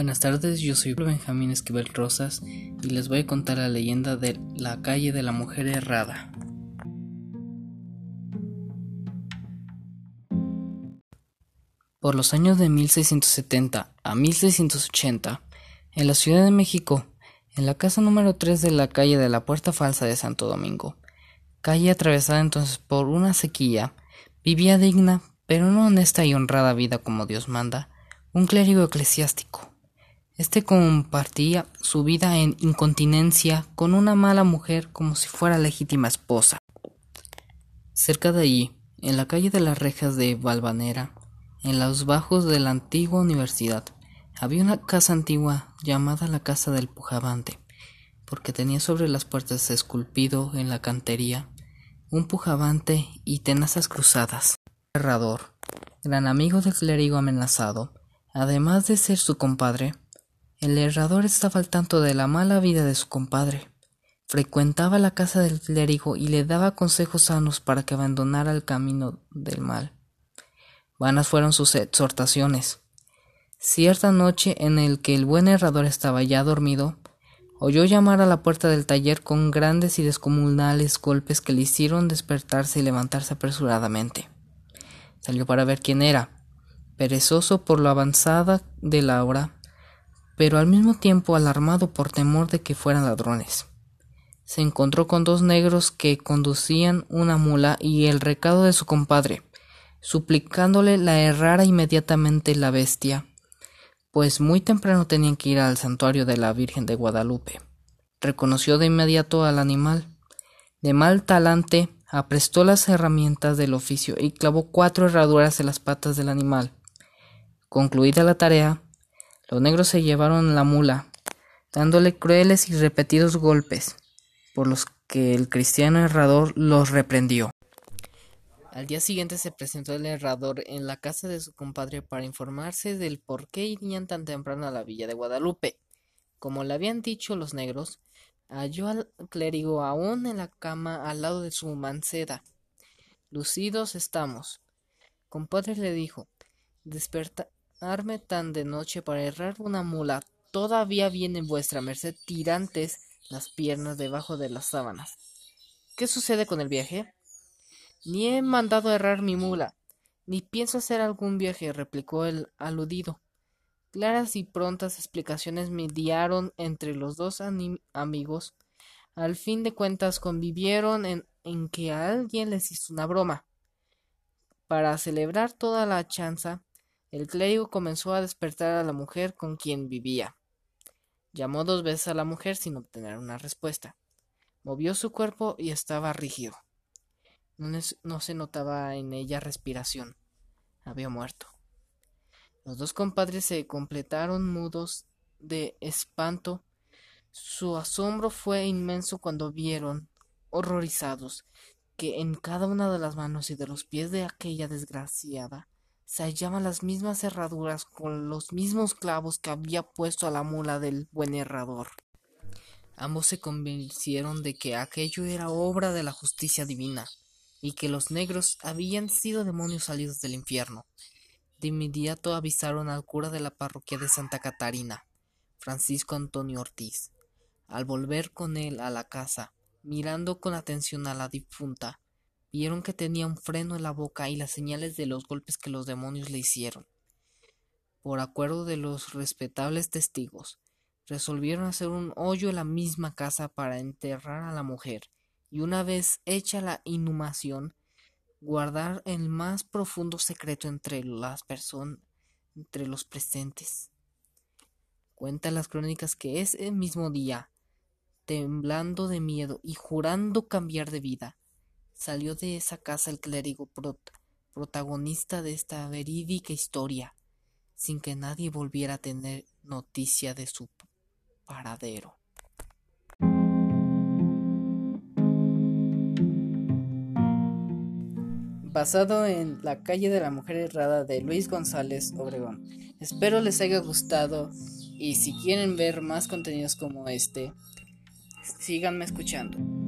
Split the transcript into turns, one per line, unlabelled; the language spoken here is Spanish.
Buenas tardes, yo soy Benjamín Esquivel Rosas y les voy a contar la leyenda de la calle de la mujer errada. Por los años de 1670 a 1680, en la Ciudad de México, en la casa número 3 de la calle de la Puerta Falsa de Santo Domingo, calle atravesada entonces por una sequía, vivía digna, pero no honesta y honrada vida como Dios manda, un clérigo eclesiástico. Este compartía su vida en incontinencia con una mala mujer como si fuera legítima esposa. Cerca de allí, en la calle de las rejas de Valvanera, en los bajos de la antigua universidad, había una casa antigua llamada la Casa del Pujabante, porque tenía sobre las puertas esculpido en la cantería un pujabante y tenazas cruzadas. Herrador, gran amigo del clérigo amenazado, además de ser su compadre, el herrador estaba al tanto de la mala vida de su compadre. Frecuentaba la casa del clérigo y le daba consejos sanos para que abandonara el camino del mal. Vanas fueron sus exhortaciones. Cierta noche en el que el buen herrador estaba ya dormido, oyó llamar a la puerta del taller con grandes y descomunales golpes que le hicieron despertarse y levantarse apresuradamente. Salió para ver quién era. Perezoso por lo avanzada de la hora, pero al mismo tiempo alarmado por temor de que fueran ladrones. Se encontró con dos negros que conducían una mula y el recado de su compadre, suplicándole la errara inmediatamente la bestia, pues muy temprano tenían que ir al santuario de la Virgen de Guadalupe. Reconoció de inmediato al animal. De mal talante, aprestó las herramientas del oficio y clavó cuatro herraduras en las patas del animal. Concluida la tarea, los negros se llevaron la mula, dándole crueles y repetidos golpes, por los que el cristiano herrador los reprendió. Al día siguiente se presentó el herrador en la casa de su compadre para informarse del por qué irían tan temprano a la villa de Guadalupe. Como le habían dicho los negros, halló al clérigo aún en la cama al lado de su manceda. Lucidos estamos. Compadre le dijo, desperta arme tan de noche para errar una mula, todavía vienen vuestra merced tirantes las piernas debajo de las sábanas. ¿Qué sucede con el viaje? Ni he mandado errar mi mula, ni pienso hacer algún viaje, replicó el aludido. Claras y prontas explicaciones mediaron entre los dos amigos. Al fin de cuentas convivieron en, en que a alguien les hizo una broma. Para celebrar toda la chanza, el clérigo comenzó a despertar a la mujer con quien vivía. Llamó dos veces a la mujer sin obtener una respuesta. Movió su cuerpo y estaba rígido. No, se notaba en ella respiración. Había muerto. Los dos compadres se completaron mudos de espanto. Su asombro fue inmenso cuando vieron, horrorizados, que en cada una de las manos y de los pies de aquella desgraciada se hallaban las mismas herraduras con los mismos clavos que había puesto a la mula del buen herrador. Ambos se convencieron de que aquello era obra de la justicia divina, y que los negros habían sido demonios salidos del infierno. De inmediato avisaron al cura de la parroquia de Santa Catarina, Francisco Antonio Ortiz. Al volver con él a la casa, mirando con atención a la difunta, Vieron que tenía un freno en la boca y las señales de los golpes que los demonios le hicieron. Por acuerdo de los respetables testigos, resolvieron hacer un hoyo en la misma casa para enterrar a la mujer, y una vez hecha la inhumación, guardar el más profundo secreto entre las personas, entre los presentes. Cuenta las crónicas que ese mismo día, temblando de miedo y jurando cambiar de vida, salió de esa casa el clérigo protagonista de esta verídica historia, sin que nadie volviera a tener noticia de su paradero. Basado en La calle de la mujer errada de Luis González Obregón. Espero les haya gustado y si quieren ver más contenidos como este, síganme escuchando.